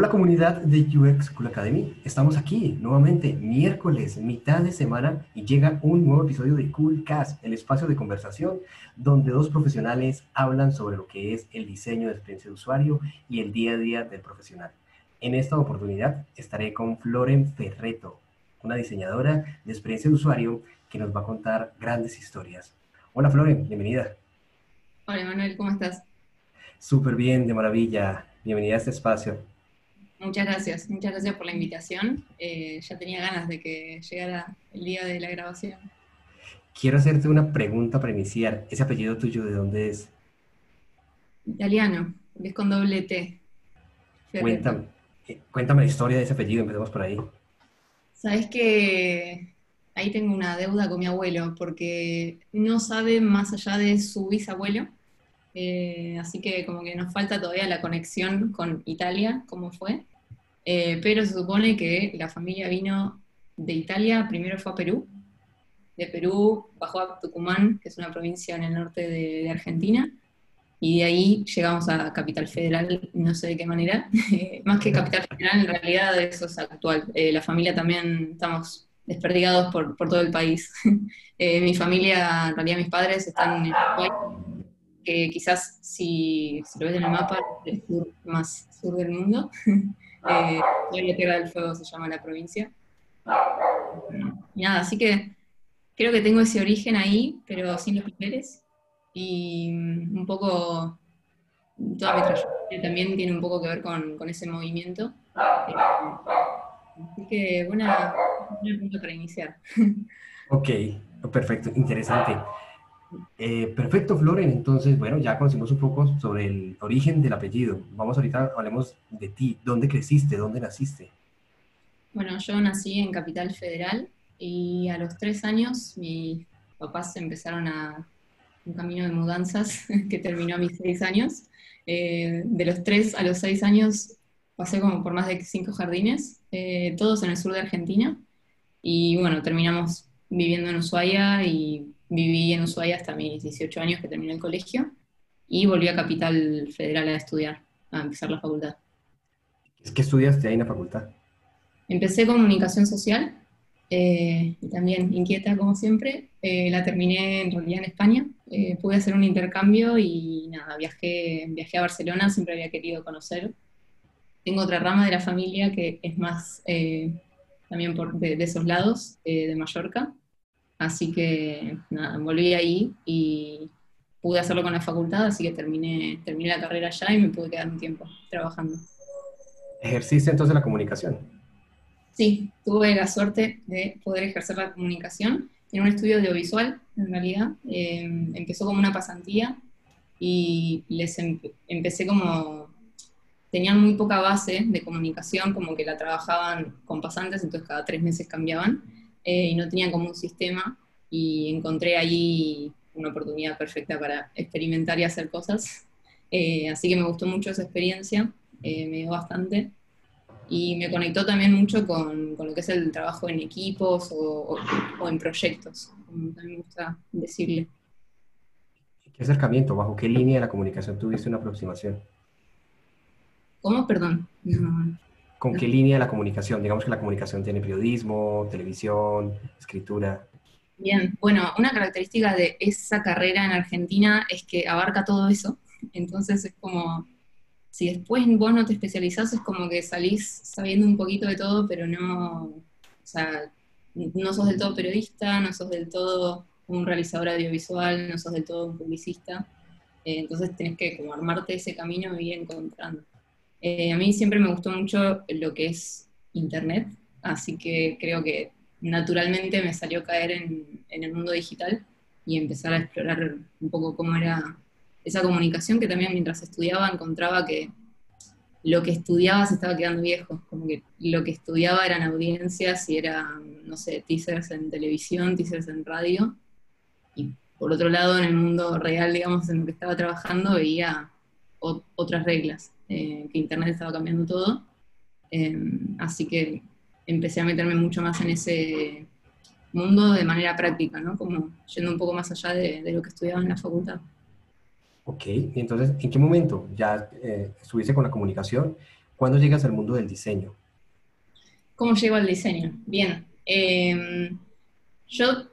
Hola comunidad de UX Cool Academy, estamos aquí nuevamente miércoles, mitad de semana y llega un nuevo episodio de Cool Cast, el espacio de conversación donde dos profesionales hablan sobre lo que es el diseño de experiencia de usuario y el día a día del profesional. En esta oportunidad estaré con Floren Ferreto, una diseñadora de experiencia de usuario que nos va a contar grandes historias. Hola Floren, bienvenida. Hola Manuel, ¿cómo estás? Súper bien, de maravilla. Bienvenida a este espacio. Muchas gracias, muchas gracias por la invitación. Eh, ya tenía ganas de que llegara el día de la grabación. Quiero hacerte una pregunta para iniciar. ¿Ese apellido tuyo de dónde es? Italiano, es con doble T. Cuéntame, eh, cuéntame la historia de ese apellido, empecemos por ahí. Sabes que ahí tengo una deuda con mi abuelo, porque no sabe más allá de su bisabuelo eh, así que como que nos falta todavía la conexión con Italia, cómo fue. Eh, pero se supone que la familia vino de Italia, primero fue a Perú, de Perú bajó a Tucumán, que es una provincia en el norte de, Argentina, y de ahí llegamos a Capital Federal, no sé de qué manera, más que Capital Federal, en realidad eso es actual. Eh, la familia también estamos desperdigados por, todo el país. mi familia, en realidad mis padres están en Uruguay, que quizás si, lo ves en el mapa, el más sur del mundo. eh, la Tierra del Fuego se llama la provincia. Y nada, así que creo que tengo ese origen ahí, pero sin los papeles. Y un poco, toda mi trayectoria también tiene un poco que ver con, con ese movimiento. Eh, así que buena, buena punto para iniciar. Ok, perfecto, interesante. Eh, perfecto, Floren. Entonces, bueno, ya conocimos un poco sobre el origen del apellido. Vamos ahorita, hablemos de ti. ¿Dónde creciste? ¿Dónde naciste? Bueno, yo nací en Capital Federal y a los tres años mis papás empezaron a un camino de mudanzas que terminó a mis seis años. Eh, de los tres a los seis años pasé como por más de cinco jardines, eh, todos en el sur de Argentina. Y bueno, terminamos viviendo en Ushuaia y viví en Ushuaia hasta mis 18 años que terminé el colegio y volví a Capital Federal a estudiar, a empezar la facultad. ¿Qué estudiaste ahí en la facultad? Empecé comunicación social, eh, y también inquieta como siempre. Eh, la terminé en realidad en España. Eh, pude hacer un intercambio y nada, viajé, viajé a Barcelona, siempre había querido conocer. Tengo otra rama de la familia que es más también por, de, de, esos lados, de Mallorca. Así que nada, volví ahí y pude hacerlo con la facultad, así que terminé, terminé la carrera allá y me pude quedar un tiempo trabajando. ¿Ejerciste entonces la comunicación? Sí, tuve la suerte de poder ejercer la comunicación en un estudio audiovisual, en realidad. Eh, empezó como una pasantía y les empecé como... Tenían muy poca base de comunicación, como que la trabajaban con pasantes, entonces cada tres meses cambiaban eh, y no tenía como un sistema y encontré ahí una oportunidad perfecta para experimentar y hacer cosas. Eh, así que me gustó mucho esa experiencia, eh, me dio bastante. Y me conectó también mucho con, con lo que es el trabajo en equipos o, o, en proyectos, como también me gusta decirle. ¿Qué acercamiento? ¿Bajo qué línea de la comunicación tuviste una aproximación? ¿Cómo? Perdón. No. ¿Con qué línea de la comunicación? Digamos que la comunicación tiene periodismo, televisión, escritura. Bien, bueno, una característica de esa carrera en Argentina es que abarca todo eso. Entonces es como, si después vos no te especializás, es como que salís sabiendo un poquito de todo, pero no, o sea, no sos del todo periodista, no sos del todo un realizador audiovisual, no sos del todo un publicista. Eh, entonces tenés que como armarte ese camino y ir encontrando. Eh, a mí siempre me gustó mucho lo que es Internet, así que creo que naturalmente me salió caer en, el mundo digital y empezar a explorar un poco cómo era esa comunicación que también mientras estudiaba encontraba que lo que estudiaba se estaba quedando viejo, como que lo que estudiaba eran audiencias y eran, no sé, teasers en televisión, teasers en radio, y por otro lado, en el mundo real, digamos, en el que estaba trabajando, veía otras reglas, eh, que Internet estaba cambiando todo, em, así que empecé a meterme mucho más en ese mundo de manera práctica, ¿no? Como yendo un poco más allá de, lo que estudiaba en la facultad. Ok, entonces, ¿en qué momento ya eh, estuviste con la comunicación? ¿Cuándo llegas al mundo del diseño? ¿Cómo llego al diseño? Bien, em, yo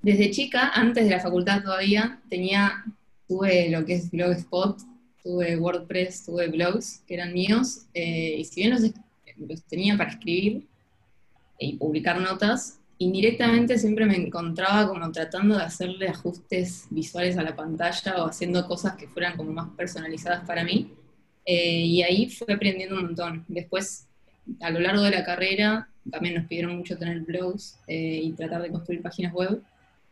desde chica, antes de la facultad todavía, tenía, tuve lo que es Blogspot, tuve WordPress, tuve blogs que eran míos, eh, y si bien los, los tenía para escribir y publicar notas, indirectamente siempre me encontraba como tratando de hacerle ajustes visuales a la pantalla o haciendo cosas que fueran como más personalizadas para mí. Eh, y ahí fui aprendiendo un montón. Después, a lo largo de la carrera, también nos pidieron mucho tener blogs eh, y tratar de construir páginas web,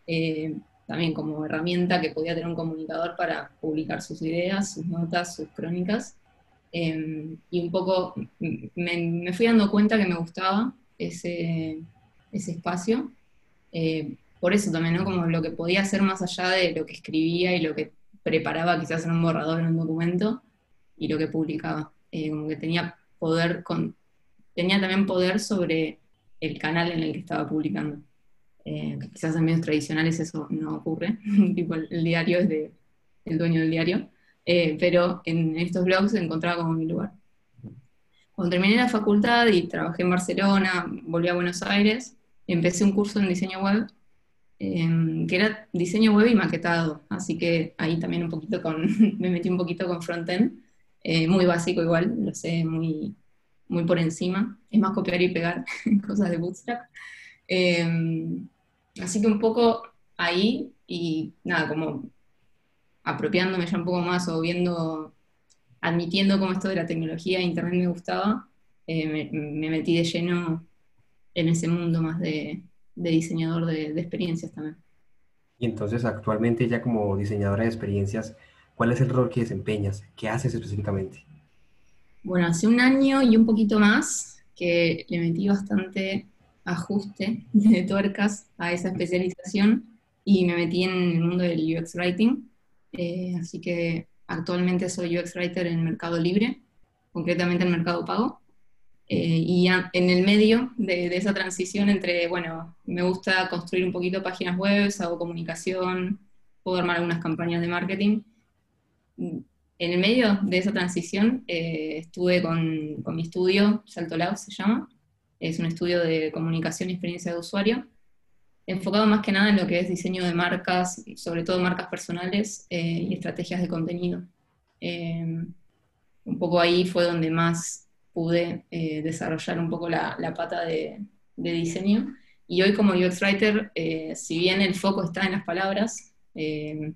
eh, también como herramienta que podía tener un comunicador para publicar sus ideas, sus notas, sus crónicas. y un poco me, me fui dando cuenta que me gustaba ese ese espacio. Eh, por eso también, ¿no? Como lo que podía hacer más allá de lo que escribía y lo que preparaba quizás en un borrador, en un documento, y lo que publicaba. Eh, como que tenía poder, con, tenía también poder sobre el canal en el que estaba publicando. Eh, quizás en medios tradicionales eso no ocurre, tipo el, diario es de el dueño del diario, pero en estos blogs encontraba como mi lugar. Cuando terminé la facultad y trabajé en Barcelona, volví a Buenos Aires, empecé un curso en diseño web, em, que era diseño web y maquetado, así que ahí también un poquito con, me metí un poquito con frontend, eh, muy básico igual, lo sé muy, muy por encima, es más copiar y pegar cosas de Bootstrap. Em, así que un poco ahí y nada, como apropiándome ya un poco más o viendo, admitiendo cómo esto de la tecnología e internet me gustaba, eh, me metí de lleno en ese mundo más de, diseñador de, experiencias también. Y entonces actualmente ya como diseñadora de experiencias, ¿cuál es el rol que desempeñas? ¿Qué haces específicamente? Bueno, hace un año y un poquito más que le metí bastante ajuste de tuercas a esa especialización y me metí en el mundo del UX Writing. Eh, así que actualmente soy UX Writer en Mercado Libre, concretamente en Mercado Pago. Eh, y en el medio de, esa transición entre, bueno, me gusta construir un poquito páginas web, hago comunicación, puedo armar algunas campañas de marketing. En el medio de esa transición eh, estuve con, con, mi estudio, Salto Lab se llama, es un estudio de comunicación y experiencia de usuario, enfocado más que nada en lo que es diseño de marcas, sobre todo marcas personales eh, y estrategias de contenido. un poco ahí fue donde más pude eh, desarrollar un poco la, pata de, diseño. Y hoy como UX Writer, eh, si bien el foco está en las palabras, eh,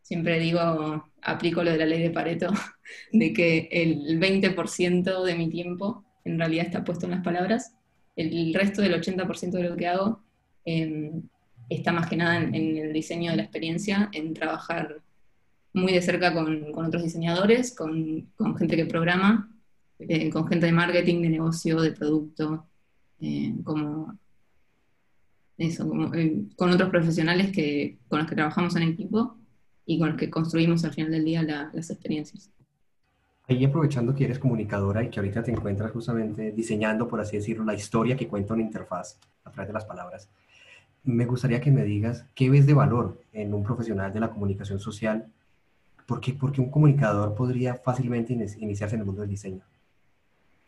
siempre digo, aplico lo de la ley de Pareto, de que el 20% de mi tiempo en realidad está puesto en las palabras, el resto del 80% de lo que hago em, está más que nada en, el diseño de la experiencia, en trabajar muy de cerca con, otros diseñadores, con, gente que programa, eh, con gente de marketing, de negocio, de producto, eh, como eso, eh, con otros profesionales que, con los que trabajamos en equipo y con los que construimos al final del día las experiencias. Ahí aprovechando que eres comunicadora y que ahorita te encuentras justamente diseñando, por así decirlo, la historia que cuenta una interfaz a través de las palabras, me gustaría que me digas qué ves de valor en un profesional de la comunicación social, porque, porque un comunicador podría fácilmente iniciarse en el mundo del diseño.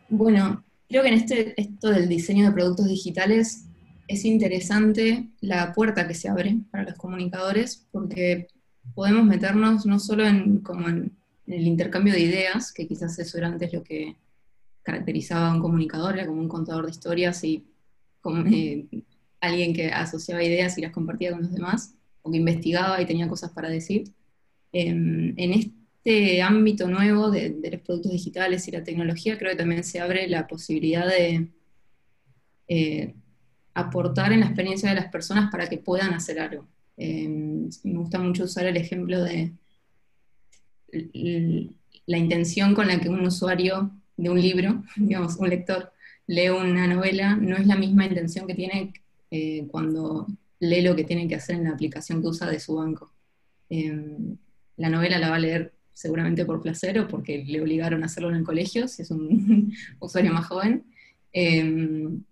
Bueno, creo que en este, esto del diseño de productos digitales es interesante la puerta que se abre para los comunicadores, porque podemos meternos no solo en, como en, el intercambio de ideas, que quizás eso era antes lo que caracterizaba a un comunicador, era como un contador de historias y como, eh, alguien que asociaba ideas y las compartía con los demás, o que investigaba y tenía cosas para decir. en este ámbito nuevo de, los productos digitales y la tecnología, creo que también se abre la posibilidad de eh, aportar en la experiencia de las personas para que puedan hacer algo. Eh, me gusta mucho usar el ejemplo de la intención con la que un usuario de un libro, digamos, un lector lee una novela, no es la misma intención que tiene eh, cuando lee lo que tiene que hacer en la aplicación que usa de su banco. Em, la novela la va a leer seguramente por placer o porque le obligaron a hacerlo en el colegio, si es un usuario más joven. Em,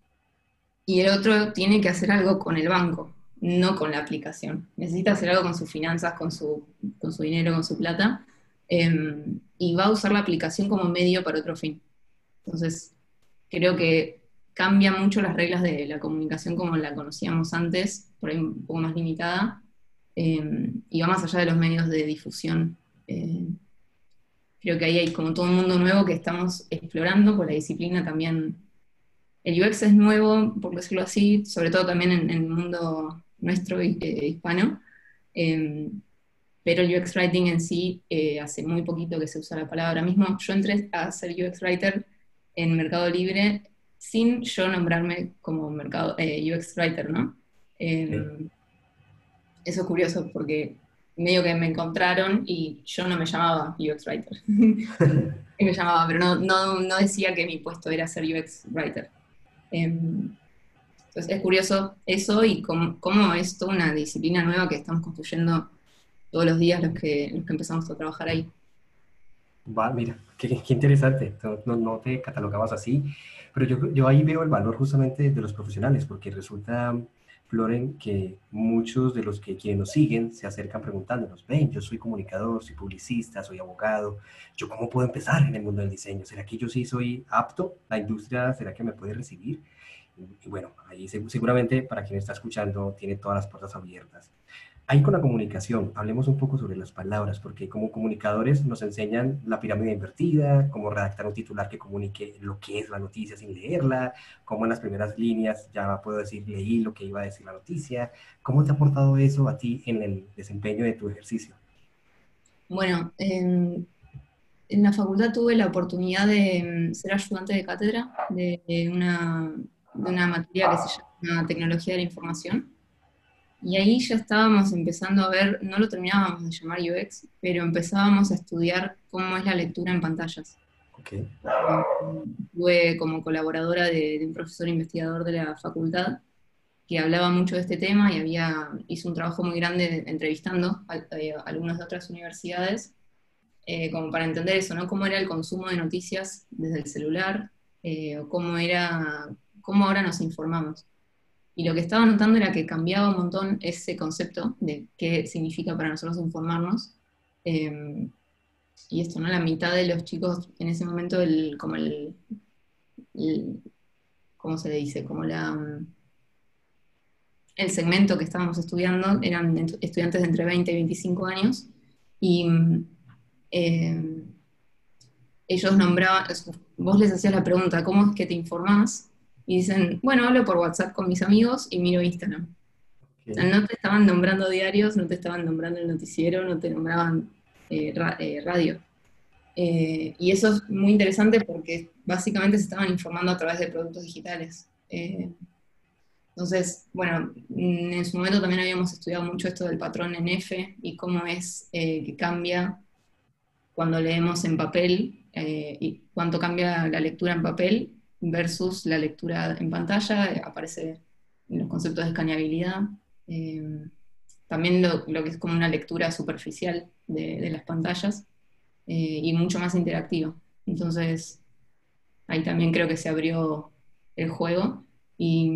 y el otro tiene que hacer algo con el banco, no con la aplicación. Necesita hacer algo con sus finanzas, con su, con su dinero, con su plata, em, y va a usar la aplicación como medio para otro fin. Entonces, creo que cambia mucho las reglas de la comunicación como la conocíamos antes, por ahí un poco más limitada, em, y va más allá de los medios de difusión. Eh, creo que ahí hay como todo un mundo nuevo que estamos explorando, por la disciplina también. El UX es nuevo, por decirlo así, sobre todo también en, el mundo nuestro eh, hispano, pero el UX Writing en sí eh, hace muy poquito que se usa la palabra. Ahora mismo yo entré a ser UX Writer en Mercado Libre sin yo nombrarme como mercado, UX Writer, ¿no? Em, eso es curioso porque medio que me encontraron y yo no me llamaba UX Writer. me llamaba, pero no, no, no, decía que mi puesto era ser UX Writer. Em, entonces es curioso eso y cómo, cómo, es toda una disciplina nueva que estamos construyendo todos los días los que, los que empezamos a trabajar ahí. Va, mira, qué, qué interesante, no, no, te catalogabas así, pero yo, yo ahí veo el valor justamente de los profesionales, porque resulta Floren, que muchos de los que quienes nos siguen se acercan preguntándonos, ven, yo soy comunicador, soy publicista, soy abogado, ¿yo cómo puedo empezar en el mundo del diseño? ¿Será que yo sí soy apto? ¿La industria será que me puede recibir? Y, bueno, ahí seguramente para quien está escuchando tiene todas las puertas abiertas. Ahí con la comunicación, hablemos un poco sobre las palabras, porque como comunicadores nos enseñan la pirámide invertida, cómo redactar un titular que comunique lo que es la noticia sin leerla, cómo en las primeras líneas ya puedo decir leí lo que iba a decir la noticia. ¿Cómo te ha aportado eso a ti en el desempeño de tu ejercicio? Bueno, en, la facultad tuve la oportunidad de mm, ser ayudante de cátedra de una, de una materia que se llama Tecnología de la Información y ahí ya estábamos empezando a ver, no lo terminábamos de llamar UX, pero empezábamos a estudiar cómo es la lectura en pantallas. Okay. Fue como colaboradora de, un profesor investigador de la facultad que hablaba mucho de este tema y había, hizo un trabajo muy grande entrevistando a, eh, algunas de otras universidades, eh, como para entender eso, ¿no? Cómo era el consumo de noticias desde el celular, eh, o cómo era, cómo ahora nos informamos. Y lo que estaba notando era que cambiaba un montón ese concepto de qué significa para nosotros informarnos. Em, y esto, ¿no? La mitad de los chicos en ese momento, el, como el, ¿cómo se dice? Como la, el segmento que estábamos estudiando eran estudiantes de entre 20 y 25 años. Y em, ellos nombraban, vos les hacías la pregunta, ¿cómo es que te informás? Y dicen, bueno, hablo por WhatsApp con mis amigos y miro Instagram. no te estaban nombrando diarios, no te estaban nombrando el noticiero, no te nombraban eh, eh, radio. Eh, y eso es muy interesante porque básicamente se estaban informando a través de productos digitales. entonces, bueno, mm, en su momento también habíamos estudiado mucho esto del patrón en F y cómo es que cambia cuando leemos en papel y cuánto cambia la lectura en papel versus la lectura en pantalla, eh, aparece en los conceptos de escaneabilidad, eh, también lo, que es como una lectura superficial de, las pantallas eh, y mucho más interactiva. Entonces, ahí también creo que se abrió el juego y,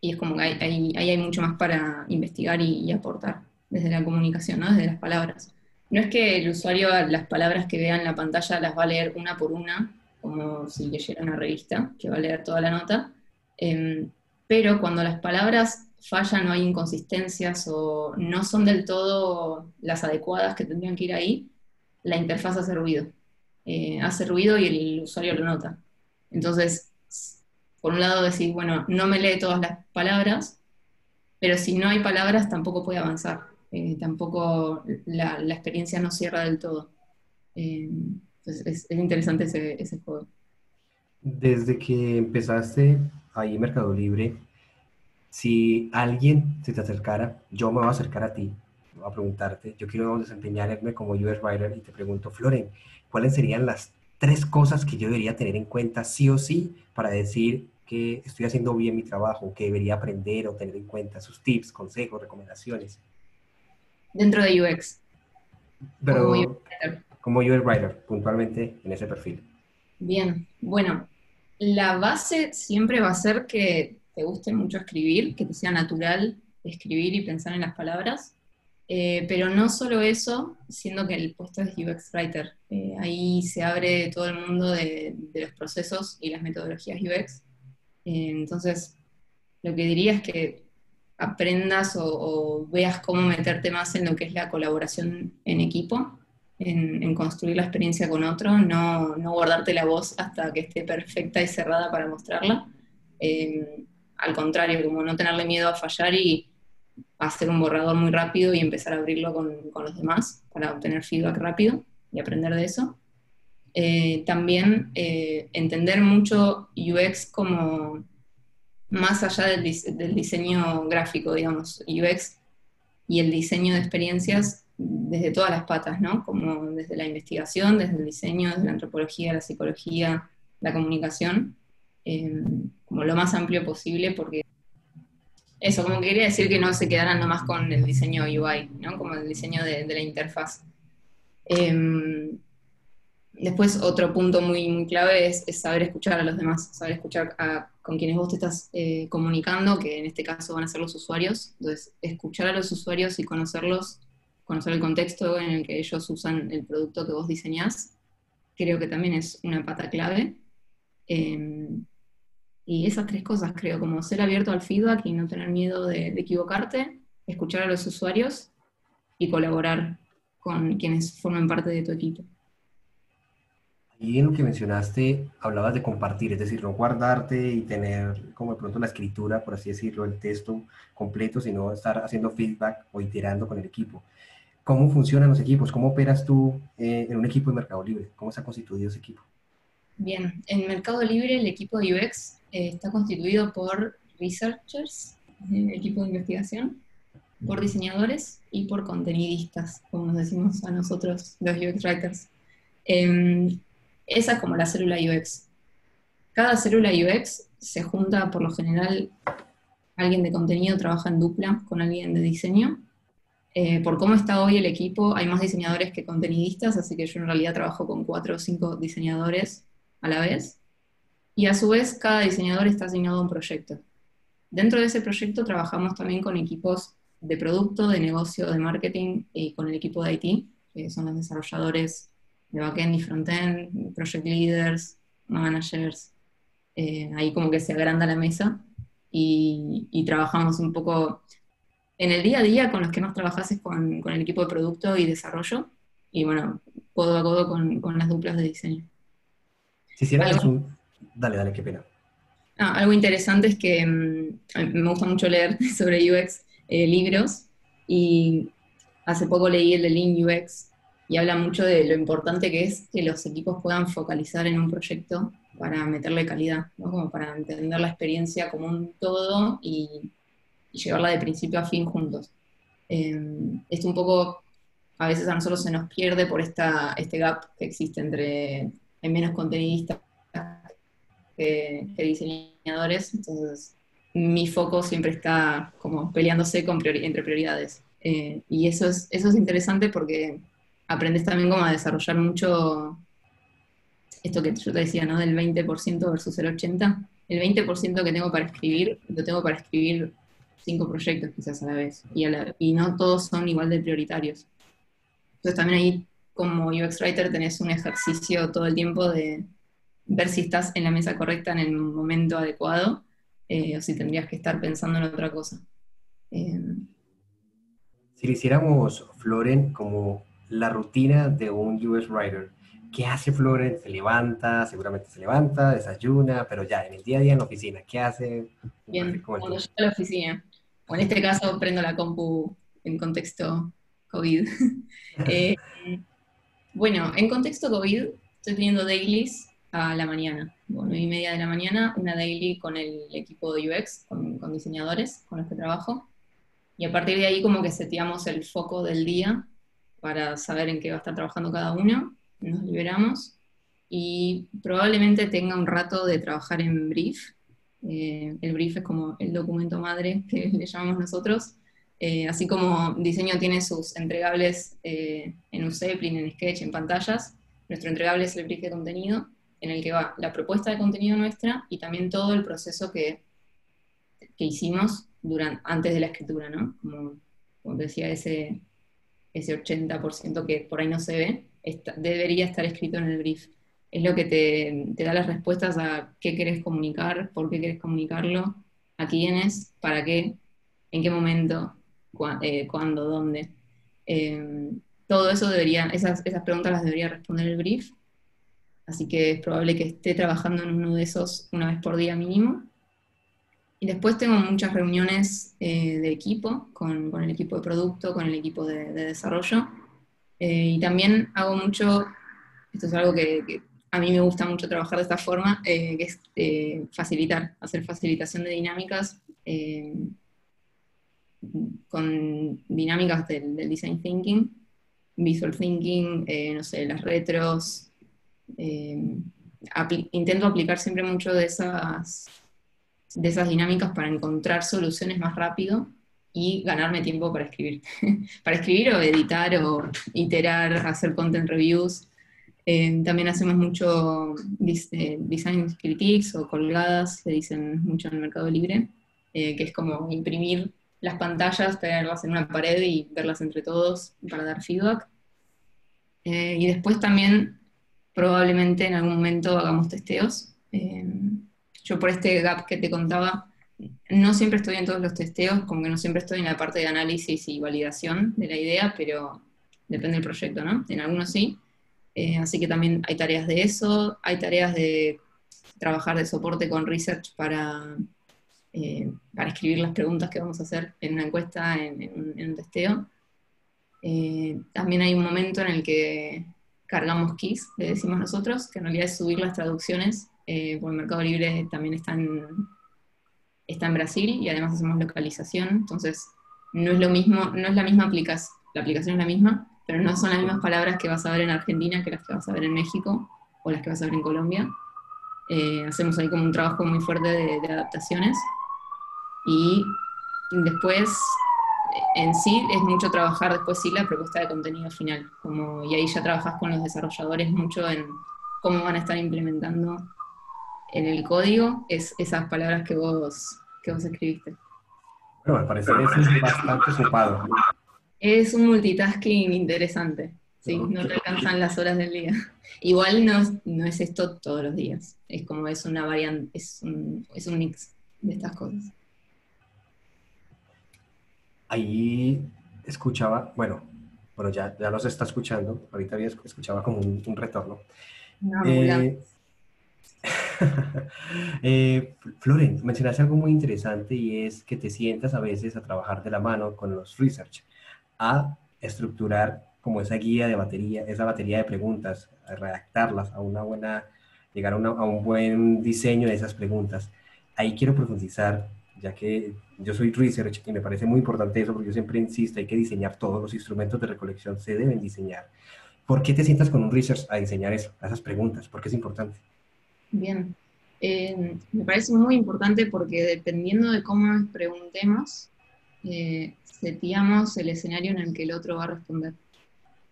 y es como que ahí hay, mucho más para investigar y, aportar desde la comunicación, ¿no? desde las palabras. No es que el usuario las palabras que vea en la pantalla las va a leer una por una, como si leyera una revista, que va a leer toda la nota, em, pero cuando las palabras fallan o hay inconsistencias o no son del todo las adecuadas que tendrían que ir ahí, la interfaz hace ruido. Eh, hace ruido y el usuario lo nota. Entonces, por un lado decir, bueno, no me lee todas las palabras, pero si no hay palabras tampoco puede avanzar. Eh, tampoco la, la, experiencia no cierra del todo. Em, es, interesante ese, ese, juego. Desde que empezaste ahí en Mercado Libre, si alguien se te acercara, yo me voy a acercar a ti, voy a preguntarte, yo quiero desempeñarme como UX Writer y te pregunto, Floren, ¿cuáles serían las tres cosas que yo debería tener en cuenta sí o sí para decir que estoy haciendo bien mi trabajo, que debería aprender o tener en cuenta sus tips, consejos, recomendaciones. Dentro de UX. Pero como UX Writer, puntualmente en ese perfil. Bien, bueno, la base siempre va a ser que te guste mucho escribir, que te sea natural escribir y pensar en las palabras. Eh, pero no solo eso, siendo que el puesto es UX Writer. Eh, ahí se abre todo el mundo de, los procesos y las metodologías UX. Eh, entonces, lo que diría es que aprendas o, veas cómo meterte más en lo que es la colaboración en equipo, en, construir la experiencia con otro, no, no, guardarte la voz hasta que esté perfecta y cerrada para mostrarla. al contrario, como no tenerle miedo a fallar y, hacer un borrador muy rápido y empezar a abrirlo con, los demás para obtener feedback rápido y aprender de eso. Eh, también eh, entender mucho UX como más allá del, diseño gráfico, digamos, UX y el diseño de experiencias desde todas las patas, ¿no? Como desde la investigación, desde el diseño, desde la antropología, la psicología, la comunicación, eh, como lo más amplio posible, porque eso, como quería decir que no se quedaran nomás con el diseño UI, ¿no? Como el diseño de, la interfaz. Em, después, otro punto muy, clave es, saber escuchar a los demás, saber escuchar con quienes vos te estás eh, comunicando, que en este caso van a ser los usuarios. Entonces, escuchar a los usuarios y conocerlos, conocer el contexto en el que ellos usan el producto que vos diseñás, creo que también es una pata clave. Em, y esas tres cosas creo, como ser abierto al feedback y no tener miedo de, equivocarte, escuchar a los usuarios y colaborar con quienes forman parte de tu equipo. Y en lo que mencionaste, hablabas de compartir, es decir, no guardarte y tener como de pronto la escritura, por así decirlo, el texto completo, sino estar haciendo feedback o iterando con el equipo. ¿Cómo funcionan los equipos? ¿Cómo operas tú eh, en un equipo de Mercado Libre? ¿Cómo se ha constituido ese equipo? Bien, en Mercado Libre el equipo de UX eh, está constituido por researchers, el equipo de investigación, por diseñadores y por contenidistas, como nos decimos a nosotros los UX writers. Em, esa es como la célula UX. Cada célula UX se junta por lo general, alguien de contenido trabaja en dupla con alguien de diseño. Eh, por cómo está hoy el equipo, hay más diseñadores que contenidistas, así que yo en realidad trabajo con cuatro o cinco diseñadores a la vez y a su vez cada diseñador está asignado a un proyecto. Dentro de ese proyecto trabajamos también con equipos de producto, de negocio, de marketing y con el equipo de IT, que son los desarrolladores de backend y frontend, project leaders, managers. Eh, ahí como que se agranda la mesa y, trabajamos un poco en el día a día con los que más trabajas es con, el equipo de producto y desarrollo y bueno, codo a codo con, con las duplas de diseño. Si un, Dale, dale, qué pena. Ah, algo interesante es que mm, me gusta mucho leer sobre UX eh, libros y hace poco leí el de Lean UX y habla mucho de lo importante que es que los equipos puedan focalizar en un proyecto para meterle calidad, ¿no? como para entender la experiencia como un todo y, llevarla de principio a fin juntos. Eh, esto un poco, a veces a nosotros se nos pierde por esta, este gap que existe entre hay menos contenidistas que, diseñadores, entonces mi foco siempre está como peleándose con entre prioridades. Eh, y eso es, eso es interesante porque aprendes también como a desarrollar mucho esto que yo te decía, ¿no? Del 20% versus el 80%. El 20% que tengo para escribir, lo tengo para escribir cinco proyectos quizás a la vez. Y, y no todos son igual de prioritarios. Entonces también ahí como UX Writer tenés un ejercicio todo el tiempo de ver si estás en la mesa correcta en el momento adecuado eh, o si tendrías que estar pensando en otra cosa. Eh, si le hiciéramos, Floren, como la rutina de un US Writer, ¿qué hace Floren? Se levanta, seguramente se levanta, desayuna, pero ya en el día a día en la oficina, ¿qué hace? Bien, cuando yo a la oficina, o en este caso prendo la compu en contexto COVID. Eh, bueno, en contexto COVID estoy teniendo dailies a la mañana, nueve y media de la mañana, una daily con el equipo de UX, con, diseñadores con los que trabajo. Y a partir de ahí como que seteamos el foco del día para saber en qué va a estar trabajando cada uno, nos liberamos y probablemente tenga un rato de trabajar en brief. Eh, el brief es como el documento madre que le llamamos nosotros. Eh, así como diseño tiene sus entregables eh, en un Zeppelin, en Sketch, en pantallas, nuestro entregable es el brief de contenido, en el que va la propuesta de contenido nuestra y también todo el proceso que, que hicimos durante, antes de la escritura, ¿no? Como, como decía, ese, ese 80% que por ahí no se ve, debería estar escrito en el brief. Es lo que te, da las respuestas a qué querés comunicar, por qué querés comunicarlo, a quiénes, para qué, en qué momento, eh, cuándo, dónde. Em, todo eso debería, esas, esas preguntas las debería responder el brief. Así que es probable que esté trabajando en uno de esos una vez por día mínimo. Y después tengo muchas reuniones eh, de equipo, con, con, el equipo de producto, con el equipo de, desarrollo. Eh, y también hago mucho, esto es algo que, a mí me gusta mucho trabajar de esta forma, eh, que es facilitar, hacer facilitación de dinámicas con dinámicas del, design thinking, visual thinking, no sé, las retros. intento aplicar siempre mucho de esas de esas dinámicas para encontrar soluciones más rápido y ganarme tiempo para escribir. para escribir o editar o iterar, hacer content reviews. Eh, también hacemos mucho eh, design critiques o colgadas, se dicen mucho en el mercado libre, eh, que es como imprimir las pantallas, pegarlas en una pared y verlas entre todos para dar feedback. y después también probablemente en algún momento hagamos testeos. Yo por este gap que te contaba, no siempre estoy en todos los testeos, como que no siempre estoy en la parte de análisis y validación de la idea, pero depende del proyecto, ¿no? En algunos sí. Eh, así que también hay tareas de eso, hay tareas de trabajar de soporte con research para, eh, para escribir las preguntas que vamos a hacer en una encuesta, en, un testeo. Eh, también hay un momento en el que cargamos keys, le decimos nosotros, que en realidad es subir las traducciones porque el Mercado Libre también está en, está en Brasil y además hacemos localización, entonces no es lo mismo, no es la misma aplicación, la aplicación es la misma, pero no son las mismas palabras que vas a ver en Argentina que las que vas a ver en México o las que vas a ver en Colombia. Eh, hacemos ahí como un trabajo muy fuerte de, adaptaciones y después en sí es mucho trabajar después sí la propuesta de contenido final, como, y ahí ya trabajas con los desarrolladores mucho en cómo van a estar implementando en el código es esas palabras que vos, que vos escribiste. Bueno, al parecer es bastante ocupado. Es un multitasking interesante, sí, no te alcanzan las horas del día. Igual no, no es esto todos los días, es como es una variante, es un, es un mix de estas cosas. Ahí escuchaba, bueno, bueno ya, ya los está escuchando, ahorita escuchaba como un, retorno. eh, eh, Floren, mencionaste algo muy interesante y es que te sientas a veces a trabajar de la mano con los research, a estructurar como esa guía de batería, esa batería de preguntas, a redactarlas, a una buena, llegar a, a un buen diseño de esas preguntas. Ahí quiero profundizar, ya que yo soy research y me parece muy importante eso, porque yo siempre insisto, hay que diseñar todos los instrumentos de recolección, se deben diseñar. ¿Por qué te sientas con un research a diseñar eso, a esas preguntas? ¿Por qué es importante? Bien, eh, me parece muy importante porque dependiendo de cómo preguntemos, eh, seteamos el escenario en el que el otro va a responder.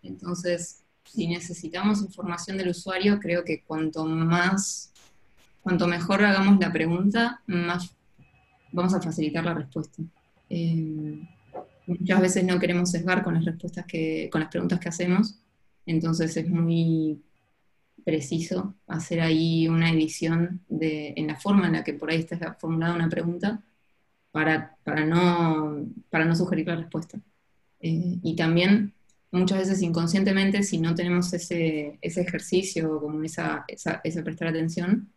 Entonces, si necesitamos información del usuario, creo que cuanto más, cuanto mejor hagamos la pregunta, más vamos a facilitar la respuesta. Eh, muchas veces no queremos sesgar con las respuestas que, con las preguntas que hacemos, entonces es muy preciso hacer ahí una edición de, en la forma en la que por ahí está formulada una pregunta para, para, no, para no sugerir la respuesta. Eh, y también muchas veces inconscientemente, si no tenemos ese, ese ejercicio, como esa, esa, prestar atención,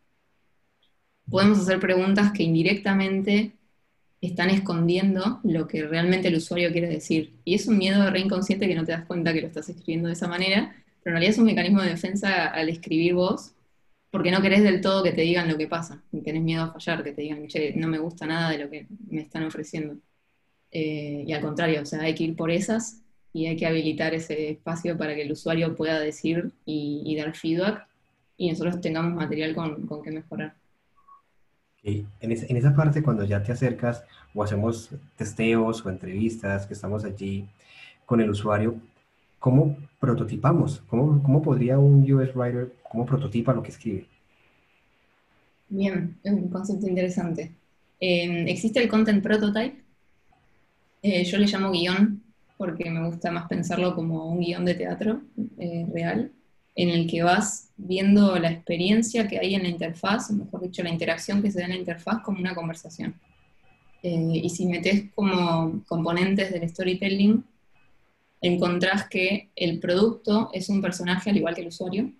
podemos hacer preguntas que indirectamente están escondiendo lo que realmente el usuario quiere decir. Y es un miedo re inconsciente que no te das cuenta que lo estás escribiendo de esa manera, pero en realidad es un mecanismo de defensa al escribir vos, porque no querés del todo que te digan lo que pasa, y tenés miedo a fallar, que te digan, che, no me gusta nada de lo que me están ofreciendo. Eh, y al contrario, o sea, hay que ir por esas y hay que habilitar ese espacio para que el usuario pueda decir y, dar feedback. y nosotros tengamos material con, con que mejorar. En, en, esa parte, cuando ya te acercas o hacemos testeos o entrevistas, que estamos allí con el usuario, ¿cómo prototipamos? ¿Cómo, cómo podría un UX Writer, cómo prototipa lo que escribe? Bien, es un concepto interesante. Eh, existe el Content Prototype. Eh, yo le llamo guion porque me gusta más pensarlo como un guion de teatro eh, real en el que vas viendo la experiencia que hay en la interfaz, o mejor dicho, la interacción que se da en la interfaz como una conversación. Eh, y si metes como componentes del storytelling, encontrás que el producto es un personaje al igual que el usuario,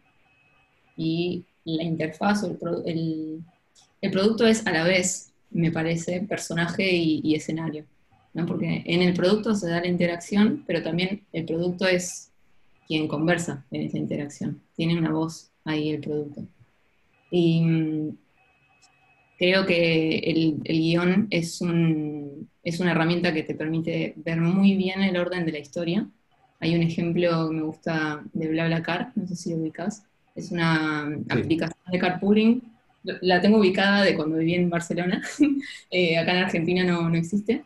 y la interfaz o el, el, producto es a la vez, me parece, personaje y, escenario. ¿no? Porque en el producto se da la interacción, pero también el producto es quien conversa en esa interacción. Tiene una voz ahí el producto. Y creo que el, guion es, es una herramienta que te permite ver muy bien el orden de la historia. Hay un ejemplo que me gusta de BlaBlaCar, no sé si lo ubicas. Es una aplicación de carpooling. La tengo ubicada de cuando viví en Barcelona. Eh, acá en Argentina no, no existe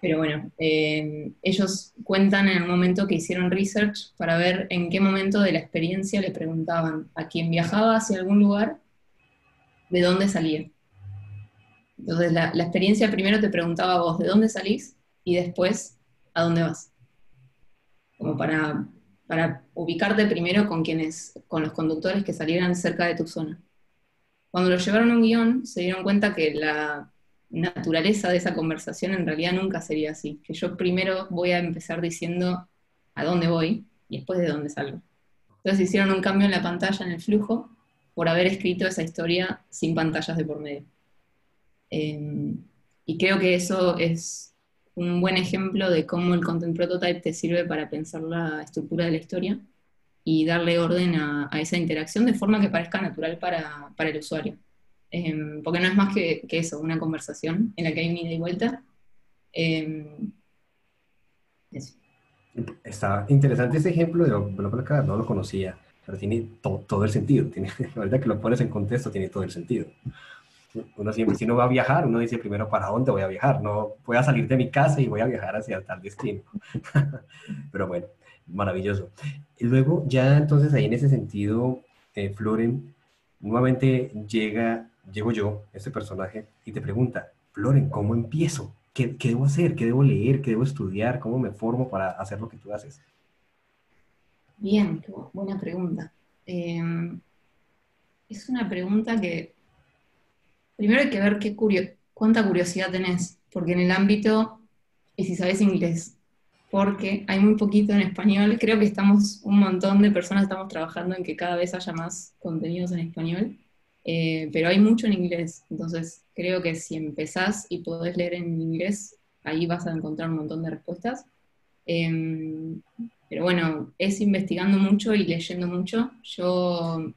pero bueno, eh, ellos cuentan en el momento que hicieron research para ver en qué momento de la experiencia le preguntaban a quien viajaba hacia algún lugar de dónde salía. Entonces la, experiencia primero te preguntaba a vos de dónde salís y después a dónde vas. Como para, para ubicarte primero con quienes, con los conductores que salieran cerca de tu zona. Cuando lo llevaron a un guion, se dieron cuenta que la naturaleza de esa conversación en realidad nunca sería así, que yo primero voy a empezar diciendo a dónde voy y después de dónde salgo. Entonces hicieron un cambio en la pantalla, en el flujo, por haber escrito esa historia sin pantallas de por medio. Em, y creo que eso es un buen ejemplo de cómo el Content Prototype te sirve para pensar la estructura de la historia y darle orden a, esa interacción de forma que parezca natural para el usuario. Em, porque no es más que, eso, una conversación en la que hay un ida y vuelta. Em, Está interesante ese ejemplo de BlaBlaCar, no lo conocía, pero tiene todo el sentido. Tiene, la verdad que lo pones en contexto, tiene todo el sentido. Uno siempre, si uno va a viajar, uno dice primero para dónde voy a viajar, no voy a salir de mi casa y voy a viajar hacia tal destino. pero bueno, maravilloso. Y luego, ya entonces ahí en ese sentido, eh, Floren, nuevamente llega llego yo, este personaje, y te pregunta, Floren, ¿cómo empiezo? ¿Qué, debo hacer? ¿Qué debo leer? ¿Qué debo estudiar? ¿Cómo me formo para hacer lo que tú haces? Bien, qué buena pregunta. Em, es una pregunta que primero hay que ver qué cuánta curiosidad tenés, porque en el ámbito, y si sabes inglés, porque hay muy poquito en español, creo que estamos, un montón de personas estamos trabajando en que cada vez haya más contenidos en español. Eh, pero hay mucho en inglés, entonces creo que si empezás y podés leer en inglés, ahí vas a encontrar un montón de respuestas. Em, pero bueno, es investigando mucho y leyendo mucho. Yo, en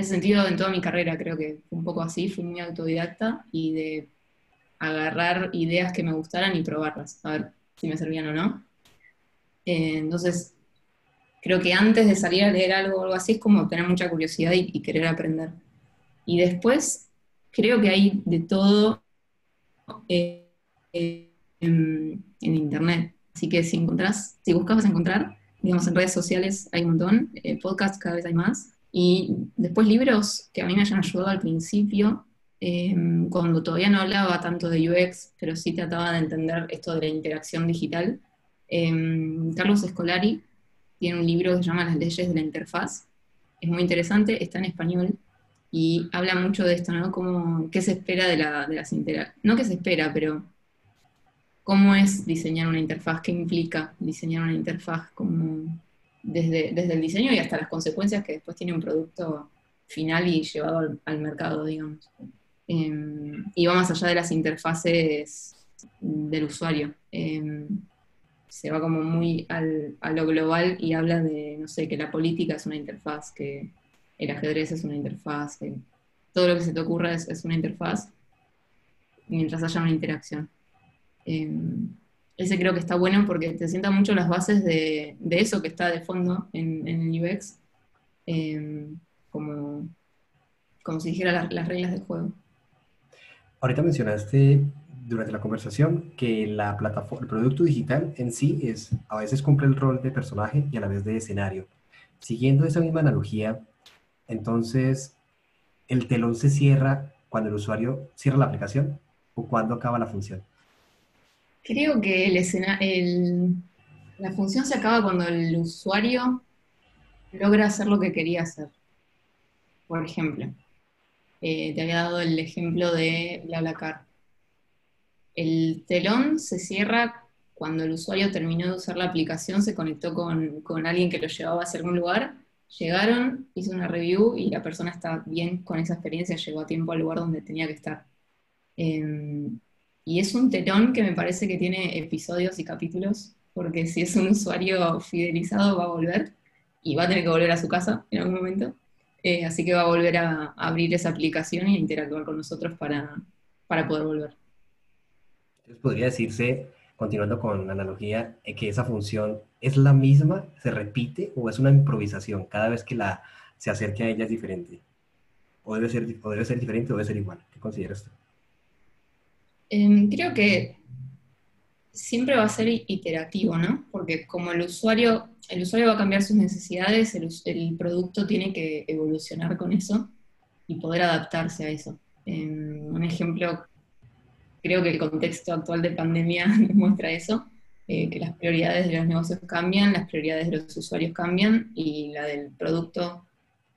ese sentido, en toda mi carrera creo que fue un poco así, fui muy autodidacta y de agarrar ideas que me gustaran y probarlas, a ver si me servían o no. Eh, entonces, creo que antes de salir a leer algo o algo así es como tener mucha curiosidad y querer aprender. Y después creo que hay de todo eh, en, Internet. Así que si encontrás, si buscas vas a encontrar, digamos, en redes sociales hay un montón, eh, podcasts cada vez hay más. Y después libros que a mí me hayan ayudado al principio, em, cuando todavía no hablaba tanto de UX, pero sí trataba de entender esto de la interacción digital. Em, Carlos Escolari tiene un libro que se llama Las leyes de la interfaz. Es muy interesante, está en español, y habla mucho de esto, ¿no? Como, ¿Qué se espera de, la, de las interacciones? No que se espera, pero cómo es diseñar una interfaz, qué implica diseñar una interfaz como desde, desde el diseño y hasta las consecuencias que después tiene un producto final y llevado al, mercado, digamos. Em, y va más allá de las interfaces del usuario. Em, se va como muy al, a lo global y habla de, no sé, que la política es una interfaz, que el ajedrez es una interfaz, todo lo que se te ocurra es, una interfaz, mientras haya una interacción. Em, ese creo que está bueno porque te sienta mucho las bases de, eso que está de fondo en, el UX, em, como, como si dijera las reglas del juego. Ahorita mencionaste durante la conversación que la plataforma, el producto digital en sí es, a veces cumple el rol de personaje y a la vez de escenario. Siguiendo esa misma analogía, entonces, ¿el telón se cierra cuando el usuario cierra la aplicación o cuando acaba la función? Creo que la función se acaba cuando el usuario logra hacer lo que quería hacer. Por ejemplo, eh, te había dado el ejemplo de BlaBlaCar. El telón se cierra cuando el usuario terminó de usar la aplicación, se conectó con, con alguien que lo llevaba hacia algún lugar, llegaron, hizo una review y la persona está bien con esa experiencia, llegó a tiempo al lugar donde tenía que estar. Em, y es un telón que me parece que tiene episodios y capítulos, porque si es un usuario fidelizado va a volver y va a tener que volver a su casa en algún momento. Eh, así que va a volver a, abrir esa aplicación y interactuar con nosotros para, para poder volver. Entonces podría decirse, continuando con la analogía, eh, que esa función es la misma, se repite o es una improvisación. Cada vez que la, se acerque a ella es diferente. O debe ser, o debe ser diferente o debe ser igual. ¿Qué consideras tú? Em, creo que siempre va a ser iterativo, ¿no? Porque como el usuario, el usuario va a cambiar sus necesidades, el, producto tiene que evolucionar con eso y poder adaptarse a eso. Em, un ejemplo, creo que el contexto actual de pandemia demuestra eso, eh, que las prioridades de los negocios cambian, las prioridades de los usuarios cambian y la del producto,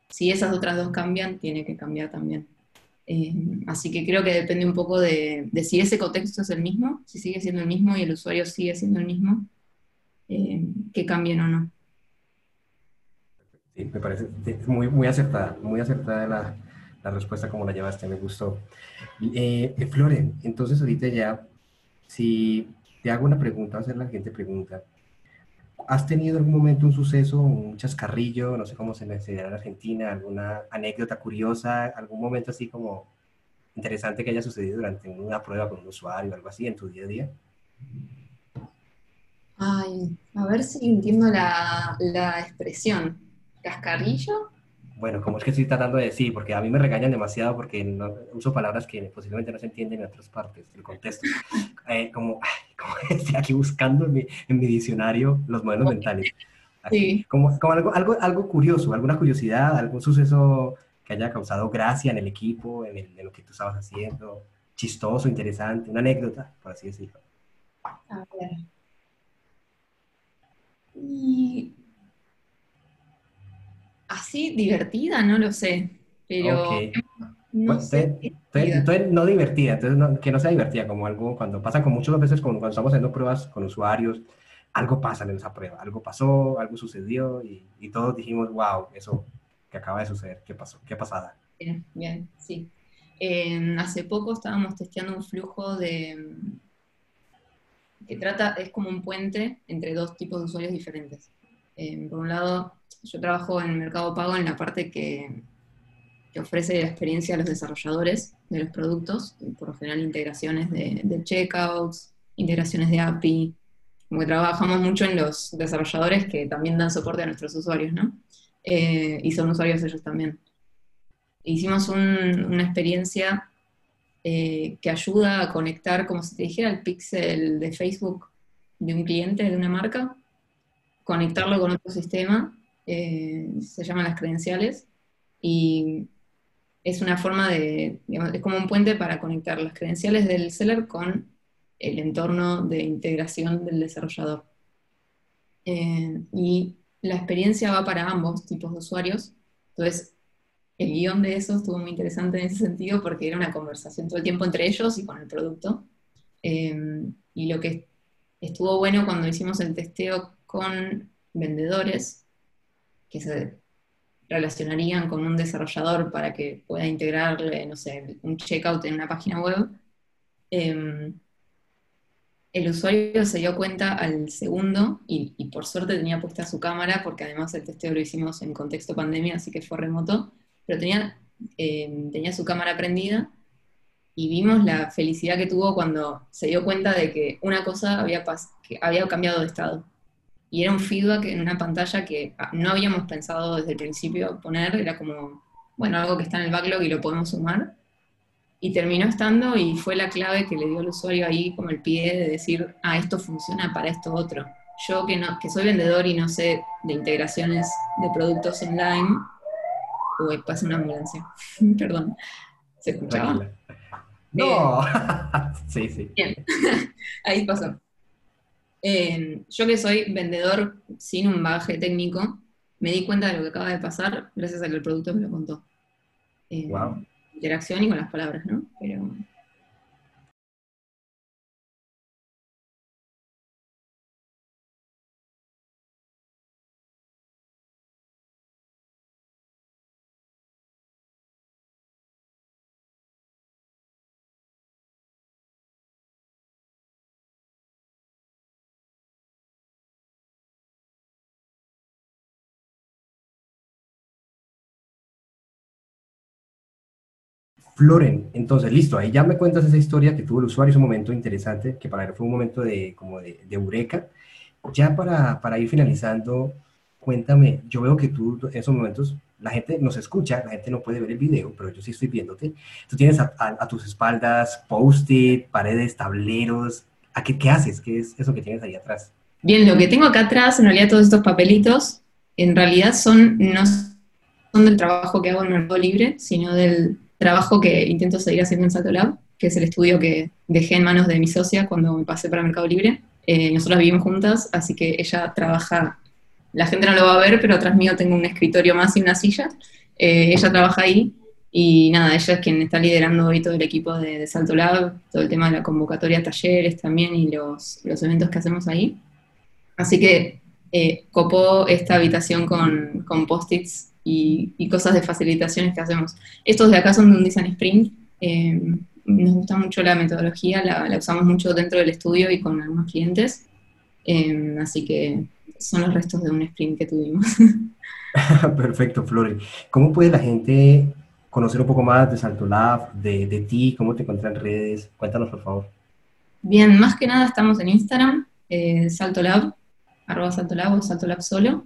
si esas otras dos cambian, tiene que cambiar también. Eh, así que creo que depende un poco de, si ese contexto es el mismo, si sigue siendo el mismo y el usuario sigue siendo el mismo, eh, que cambien o no. Sí, me parece muy, muy acertada, muy acertada la, la respuesta como la llevaste, me gustó. Eh, Floren, entonces ahorita ya, si te hago una pregunta, voy a hacer la siguiente pregunta. ¿Has tenido algún momento un suceso, un chascarrillo, no sé cómo se le en Argentina, alguna anécdota curiosa, algún momento así como interesante que haya sucedido durante una prueba con un usuario, algo así en tu día a día? Ay, a ver si entiendo la, la expresión. ¿Cascarrillo? Bueno, ¿cómo es que estoy tratando de decir? Porque a mí me regañan demasiado porque no, uso palabras que posiblemente no se entienden en otras partes del contexto. Eh, como, como, estoy aquí buscando en mi, en mi diccionario los modelos mentales. sí. Como, como algo, algo, algo curioso, alguna curiosidad, algún suceso que haya causado gracia en el equipo, en, el, en lo que tú estabas haciendo, chistoso, interesante, una anécdota, por así decirlo. A ver. Y así divertida, no lo sé, pero no sé. Entonces, no divertida, entonces que no sea divertida, como algo cuando pasa con muchas veces cuando, cuando estamos haciendo pruebas con usuarios, algo pasa en esa prueba, algo pasó, algo sucedió y, y todos dijimos, wow, eso que acaba de suceder, ¿qué pasó? ¿Qué pasada? Bien, bien, sí. hace poco estábamos testeando un flujo de que trata, es como un puente entre dos tipos de usuarios diferentes. Por un lado, yo trabajo en mercado pago en la parte que, ofrece la experiencia a los desarrolladores de los productos, por lo general integraciones de, checkouts, integraciones de API, como que trabajamos mucho en los desarrolladores que también dan soporte a nuestros usuarios, ¿no? Eh, y son usuarios ellos también. Hicimos una experiencia eh, que ayuda a conectar, como si te dijera, el pixel de Facebook de un cliente, de una marca, conectarlo con otro sistema eh, se llaman las credenciales, y es una forma de, es como un puente para conectar las credenciales del seller con el entorno de integración del desarrollador. Eh, y la experiencia va para ambos tipos de usuarios, entonces el guion de eso estuvo muy interesante en ese sentido porque era una conversación todo el tiempo entre ellos y con el producto. Eh, y lo que estuvo bueno cuando hicimos el testeo con vendedores que se relacionarían con un desarrollador para que pueda integrarle, no sé, un checkout en una página web, em, el usuario se dio cuenta al segundo y, por suerte tenía puesta su cámara, porque además el testeo lo hicimos en contexto pandemia, así que fue remoto, pero tenía, em, tenía su cámara prendida y vimos la felicidad que tuvo cuando se dio cuenta de que una cosa había, que había cambiado de estado y era un feedback en una pantalla que ah, no habíamos pensado desde el principio poner, era como bueno, algo que está en el backlog y lo podemos sumar. Y terminó estando y fue la clave que le dio al usuario ahí como el pie de decir, ah, esto funciona para esto otro. Yo que, no, que soy vendedor y no sé de integraciones de productos online, uy, pasa una ambulancia, perdón, ¿se escuchaba? No, sí, sí. Bien, ahí pasó. Eh, yo que soy vendedor sin un bagaje técnico, me di cuenta de lo que acaba de pasar gracias a que el producto me lo contó. wow. Eh, interacción y con las palabras, ¿no? Pero Floren, entonces, listo, ahí ya me cuentas esa historia que tuvo el usuario, es un momento interesante, que para él fue un momento de, como de, de eureka. Ya para, para ir finalizando, cuéntame, yo veo que tú en esos momentos, la gente nos escucha, la gente no puede ver el video, pero yo sí estoy viéndote. Tú tienes a, a, a tus espaldas post-it, paredes, tableros. ¿A qué, qué haces? ¿Qué es eso que tienes ahí atrás? Bien, lo que tengo acá atrás, en realidad todos estos papelitos, en realidad son, no son del trabajo que hago en Mercado Libre, sino del trabajo que intento seguir haciendo en Salto Lab, que es el estudio que dejé en manos de mi socia cuando me pasé para Mercado Libre. Eh, nosotras vivimos juntas, así que ella trabaja, la gente no lo va a ver, pero atrás mío tengo un escritorio más y una silla. Eh, ella trabaja ahí y nada, ella es quien está liderando hoy todo el equipo de, de, Salto Lab, todo el tema de la convocatoria talleres también y los, los eventos que hacemos ahí. Así que eh, copó esta habitación con, con post-its y, y, cosas de facilitaciones que hacemos. Estos de acá son de un Design Sprint. Eh, nos gusta mucho la metodología, la, la, usamos mucho dentro del estudio y con algunos clientes. Eh, así que son los restos de un sprint que tuvimos. Perfecto, Flori. ¿Cómo puede la gente conocer un poco más de Salto Lab, de, de ti? ¿Cómo te encuentran en redes? Cuéntanos, por favor. Bien, más que nada estamos en Instagram, eh, Salto Lab, arroba Salto Lab o Salto Lab solo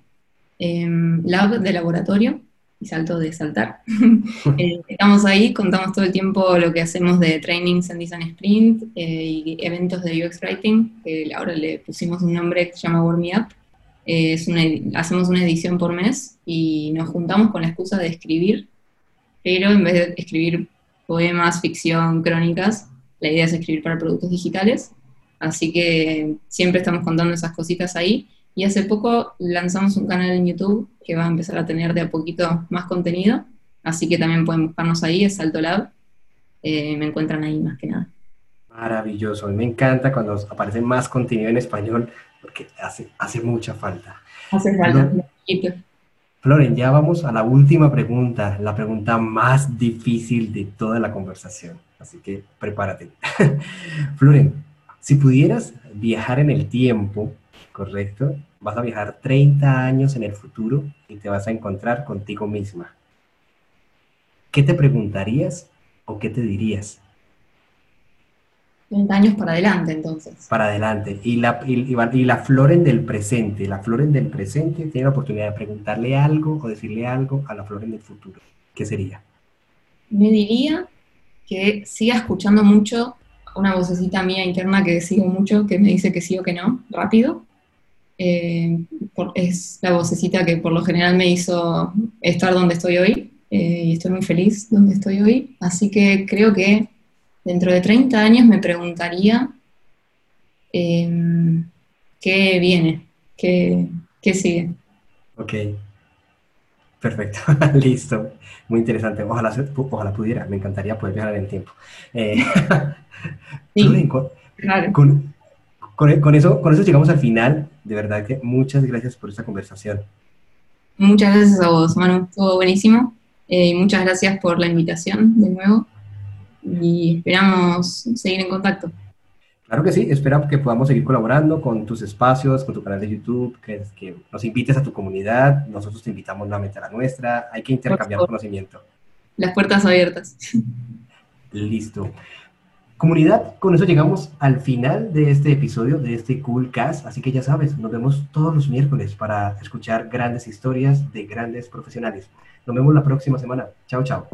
eh, lab de laboratorio y salto de saltar. eh, estamos ahí, contamos todo el tiempo lo que hacemos de trainings en Design Sprint eh, y eventos de UX Writing, que ahora le pusimos un nombre que se llama Warm Me Up. Eh, es una, hacemos una edición por mes y nos juntamos con la excusa de escribir, pero en vez de escribir poemas, ficción, crónicas, la idea es escribir para productos digitales. Así que siempre estamos contando esas cositas ahí y hace poco lanzamos un canal en YouTube que va a empezar a tener de a poquito más contenido, así que también pueden buscarnos ahí, es Salto Lab, eh, me encuentran ahí más que nada. Maravilloso, me encanta cuando aparece más contenido en español, porque hace, hace mucha falta. Hace falta, Floren, ya vamos a la última pregunta, la pregunta más difícil de toda la conversación, así que prepárate. Floren, si pudieras viajar en el tiempo, ¿correcto? Vas a viajar 30 años en el futuro y te vas a encontrar contigo misma. ¿Qué te preguntarías o qué te dirías? 30 años para adelante, entonces. Para adelante. Y la, y, y la Floren del presente, la Floren del presente tiene la oportunidad de preguntarle algo o decirle algo a la Floren del futuro. ¿Qué sería? Me diría que siga escuchando mucho una vocecita mía interna que sigo mucho, que me dice que sí o que no, rápido, eh, por, es la vocecita que por lo general me hizo estar donde estoy hoy eh, y estoy muy feliz donde estoy hoy. Así que creo que dentro de 30 años me preguntaría eh, qué viene, qué, qué sigue. Ok, perfecto, listo, muy interesante. Ojalá, ojalá pudiera, me encantaría poder viajar en el tiempo. Eh, sí, con, claro. con, con, con, eso, con eso llegamos al final. De verdad que muchas gracias por esta conversación. Muchas gracias a vos, Manu. Estuvo buenísimo. Eh, muchas gracias por la invitación de nuevo. Y esperamos seguir en contacto. Claro que sí, espero que podamos seguir colaborando con tus espacios, con tu canal de YouTube, que, que nos invites a tu comunidad, nosotros te invitamos nuevamente a la nuestra, hay que intercambiar conocimiento. Las puertas abiertas. Listo. Comunidad, con eso llegamos al final de este episodio, de este Cool Cast, así que ya sabes, nos vemos todos los miércoles para escuchar grandes historias de grandes profesionales. Nos vemos la próxima semana. Chao, chao.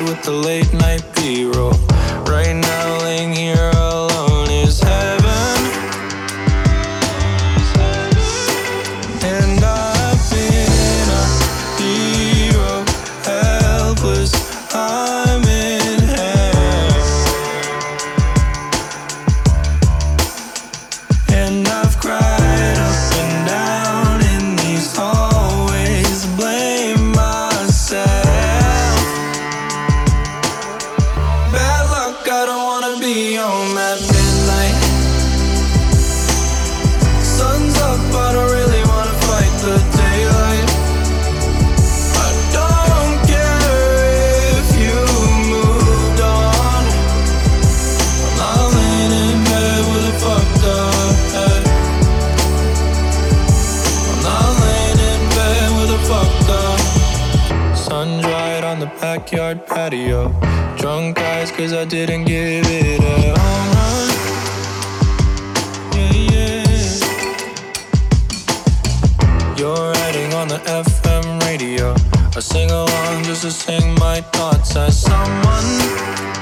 With the late night B roll. Backyard patio. Drunk eyes cause I didn't give it a home run. Yeah, yeah. You're writing on the FM radio. I sing along just to sing my thoughts as someone